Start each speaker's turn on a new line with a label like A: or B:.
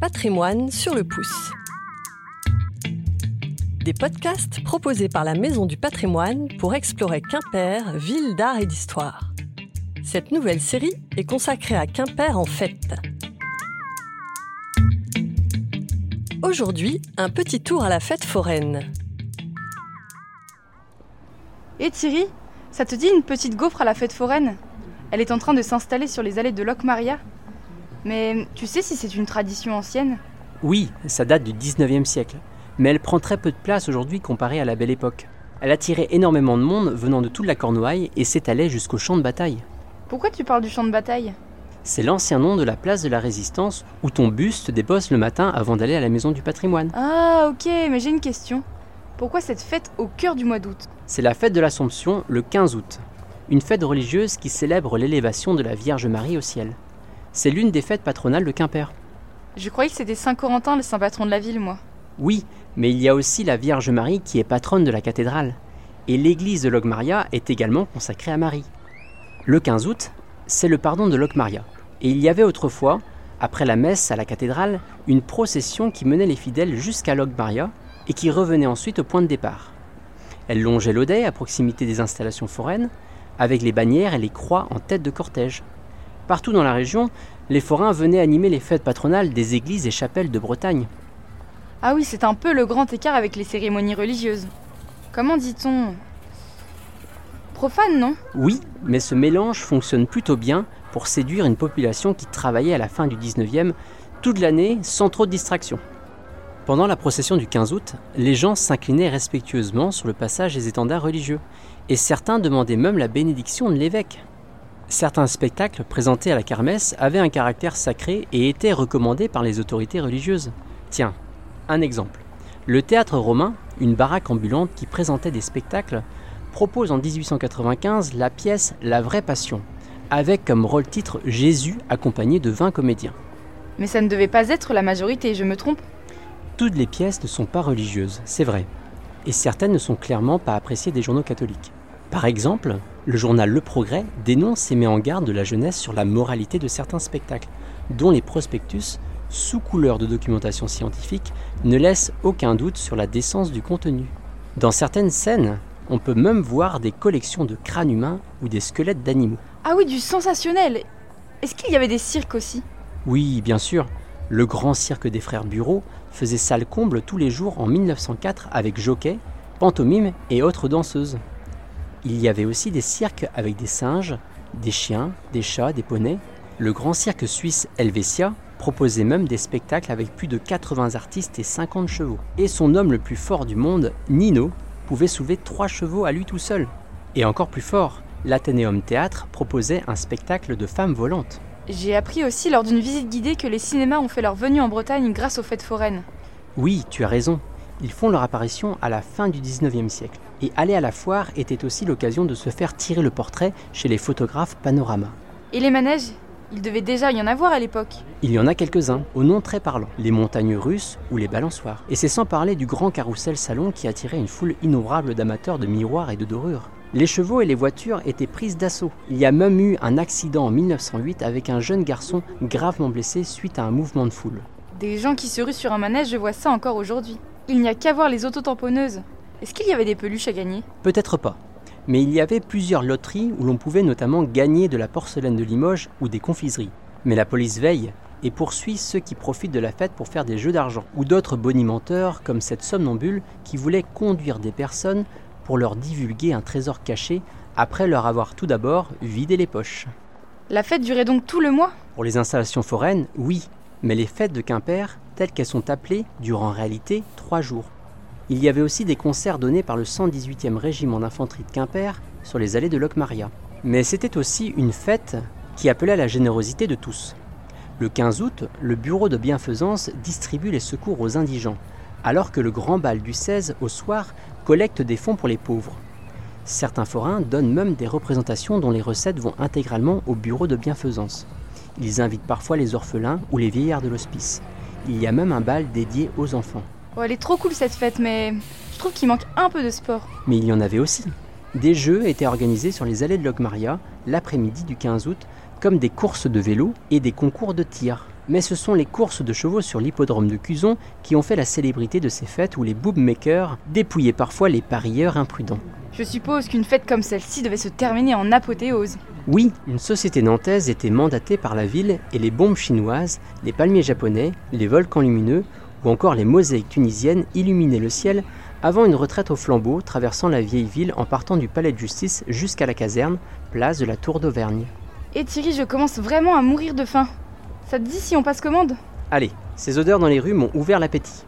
A: Patrimoine sur le pouce. Des podcasts proposés par la Maison du Patrimoine pour explorer Quimper, ville d'art et d'histoire. Cette nouvelle série est consacrée à Quimper en fête. Aujourd'hui, un petit tour à la fête foraine.
B: Et Thierry, ça te dit une petite gaufre à la fête foraine? Elle est en train de s'installer sur les allées de Locmaria. Mais tu sais si c'est une tradition ancienne?
C: Oui, ça date du 19e siècle, mais elle prend très peu de place aujourd'hui comparée à la belle époque. Elle attirait énormément de monde venant de toute la Cornouaille et s'étalait jusqu'au champ de bataille.
B: Pourquoi tu parles du champ de bataille?
C: C'est l'ancien nom de la place de la Résistance où ton buste débosse le matin avant d'aller à la maison du patrimoine.
B: Ah ok, mais j'ai une question. Pourquoi cette fête au cœur du mois d'août?
C: C'est la fête de l'Assomption le 15 août, une fête religieuse qui célèbre l'élévation de la Vierge Marie au ciel. C'est l'une des fêtes patronales de Quimper.
B: Je croyais que c'était Saint-Corentin, le saint patron de la ville, moi.
C: Oui, mais il y a aussi la Vierge Marie qui est patronne de la cathédrale. Et l'église de Logmaria est également consacrée à Marie. Le 15 août, c'est le pardon de Logmaria. Et il y avait autrefois, après la messe à la cathédrale, une procession qui menait les fidèles jusqu'à Logmaria et qui revenait ensuite au point de départ. Elle longeait l'Audet à proximité des installations foraines, avec les bannières et les croix en tête de cortège. Partout dans la région, les forains venaient animer les fêtes patronales des églises et chapelles de Bretagne.
B: Ah oui, c'est un peu le grand écart avec les cérémonies religieuses. Comment dit-on? Profane, non?
C: Oui, mais ce mélange fonctionne plutôt bien pour séduire une population qui travaillait à la fin du 19e toute l'année sans trop de distractions. Pendant la procession du 15 août, les gens s'inclinaient respectueusement sur le passage des étendards religieux, et certains demandaient même la bénédiction de l'évêque. Certains spectacles présentés à la kermesse avaient un caractère sacré et étaient recommandés par les autorités religieuses. Tiens, un exemple. Le théâtre romain, une baraque ambulante qui présentait des spectacles, propose en 1895 la pièce La vraie passion, avec comme rôle-titre Jésus accompagné de 20 comédiens.
B: Mais ça ne devait pas être la majorité, je me trompe?
C: Toutes les pièces ne sont pas religieuses, c'est vrai, et certaines ne sont clairement pas appréciées des journaux catholiques. Par exemple, le journal Le Progrès dénonce et met en garde de la jeunesse sur la moralité de certains spectacles, dont les prospectus, sous couleur de documentation scientifique, ne laissent aucun doute sur la décence du contenu. Dans certaines scènes, on peut même voir des collections de crânes humains ou des squelettes d'animaux.
B: Ah oui, du sensationnel Est-ce qu'il y avait des cirques aussi?
C: Oui, bien sûr. Le grand cirque des frères Bureau faisait salle comble tous les jours en 1904 avec jockey, pantomime et autres danseuses. Il y avait aussi des cirques avec des singes, des chiens, des chats, des poneys. Le grand cirque suisse Helvetia proposait même des spectacles avec plus de 80 artistes et 50 chevaux. Et son homme le plus fort du monde, Nino, pouvait soulever 3 chevaux à lui tout seul. Et encore plus fort, l'Athénéum Théâtre proposait un spectacle de femmes volantes.
B: J'ai appris aussi lors d'une visite guidée que les cinémas ont fait leur venue en Bretagne grâce aux fêtes foraines.
C: Oui, tu as raison. Ils font leur apparition à la fin du 19e siècle. Et aller à la foire était aussi l'occasion de se faire tirer le portrait chez les photographes Panorama.
B: Et les manèges Il devait déjà y en avoir à l'époque.
C: Il y en a quelques-uns, au nom très parlant, les montagnes russes ou les balançoires. Et c'est sans parler du grand carrousel salon qui attirait une foule innombrable d'amateurs de miroirs et de dorures. Les chevaux et les voitures étaient prises d'assaut. Il y a même eu un accident en 1908 avec un jeune garçon gravement blessé suite à un mouvement de foule.
B: Des gens qui se ruent sur un manège, je vois ça encore aujourd'hui. Il n'y a qu'à voir les autotamponneuses. Est-ce qu'il y avait des peluches à gagner?
C: Peut-être pas. Mais il y avait plusieurs loteries où l'on pouvait notamment gagner de la porcelaine de Limoges ou des confiseries. Mais la police veille et poursuit ceux qui profitent de la fête pour faire des jeux d'argent, ou d'autres bonimenteurs comme cette somnambule qui voulait conduire des personnes pour leur divulguer un trésor caché après leur avoir tout d'abord vidé les poches.
B: La fête durait donc tout le mois?
C: Pour les installations foraines, oui, mais les fêtes de Quimper, telles qu'elles sont appelées, durent en réalité trois jours. Il y avait aussi des concerts donnés par le 118e régiment d'infanterie de Quimper sur les allées de Locmaria. Mais c'était aussi une fête qui appelait la générosité de tous. Le 15 août, le bureau de bienfaisance distribue les secours aux indigents, alors que le grand bal du 16 au soir collecte des fonds pour les pauvres. Certains forains donnent même des représentations dont les recettes vont intégralement au bureau de bienfaisance. Ils invitent parfois les orphelins ou les vieillards de l'hospice. Il y a même un bal dédié aux enfants.
B: Oh, elle est trop cool cette fête, mais je trouve qu'il manque un peu de sport.
C: Mais il y en avait aussi. Des jeux étaient organisés sur les allées de Logmaria l'après-midi du 15 août, comme des courses de vélo et des concours de tir. Mais ce sont les courses de chevaux sur l'hippodrome de Cuzon qui ont fait la célébrité de ces fêtes où les boobmakers dépouillaient parfois les parieurs imprudents.
B: Je suppose qu'une fête comme celle-ci devait se terminer en apothéose.
C: Oui, une société nantaise était mandatée par la ville et les bombes chinoises, les palmiers japonais, les volcans lumineux ou encore les mosaïques tunisiennes illuminaient le ciel avant une retraite au flambeau traversant la vieille ville en partant du palais de justice jusqu'à la caserne, place de la Tour d'Auvergne.
B: Et Thierry, je commence vraiment à mourir de faim. Ça te dit si on passe commande?
C: Allez, ces odeurs dans les rues m'ont ouvert l'appétit.